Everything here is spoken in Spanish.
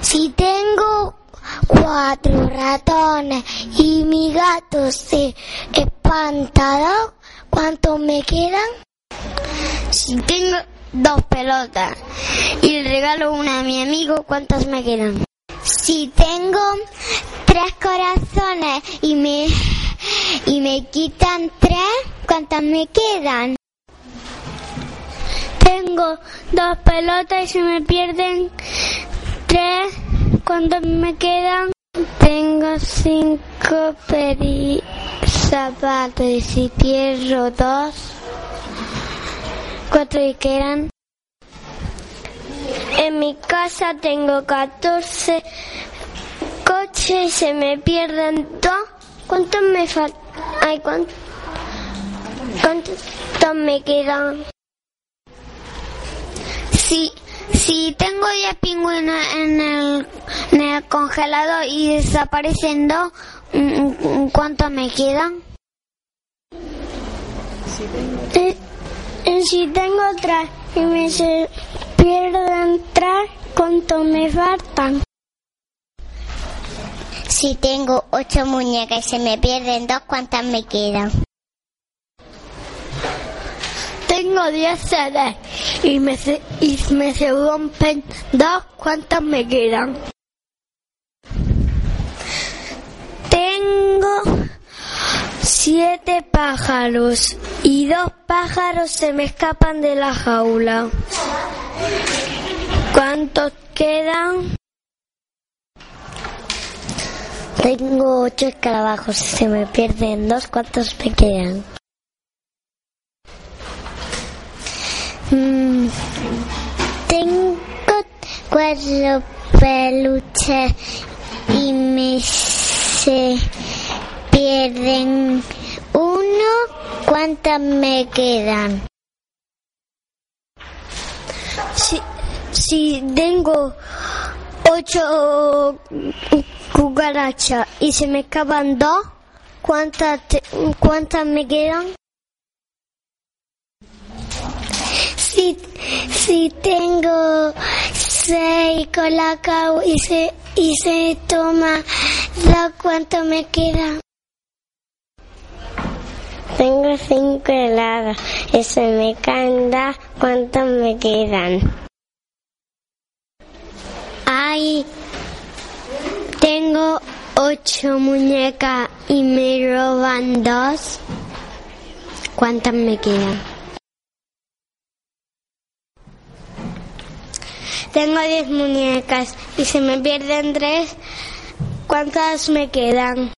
Si tengo cuatro ratones y mi gato se espantado, ¿cuántos me quedan? Si tengo dos pelotas y le regalo una a mi amigo, ¿cuántas me quedan? Si tengo tres corazones y me y me quitan tres, ¿cuántas me quedan? Tengo dos pelotas y se me pierden tres, ¿cuántas me quedan? Tengo cinco peri zapatos y si dos, cuatro y quedan. En mi casa tengo 14 coches y se me pierden dos. ¿Cuántos me faltan? Ay, ¿cuántos? ¿Cuántos me quedan? Si, si tengo 10 pingüinos en el, en el congelador y desaparecen dos, ¿cuántos me quedan? Eh, eh, si tengo tres y me se pierden tres, ¿cuántos me faltan? Si tengo ocho muñecas y se me pierden dos, ¿cuántas me quedan? Tengo diez CDs y me, se, y me se rompen dos, ¿cuántas me quedan? Tengo siete pájaros y dos pájaros se me escapan de la jaula. ¿Cuántos quedan? Tengo ocho escarabajos se me pierden dos, ¿cuántos me quedan? Mm, tengo cuatro peluches y me se pierden uno, ¿cuántas me quedan? Si, si tengo ocho cucarachas y se me escapan dos, ¿cuántas, cuántas me quedan? Si, si tengo seis colacao y se, y se toma dos, ¿cuánto me queda? Tengo cinco helados y se me caen dos, ¿cuántos me quedan? Ay, tengo ocho muñecas y me roban dos. ¿Cuántas me quedan? Tengo diez muñecas y se me pierden tres. ¿Cuántas me quedan?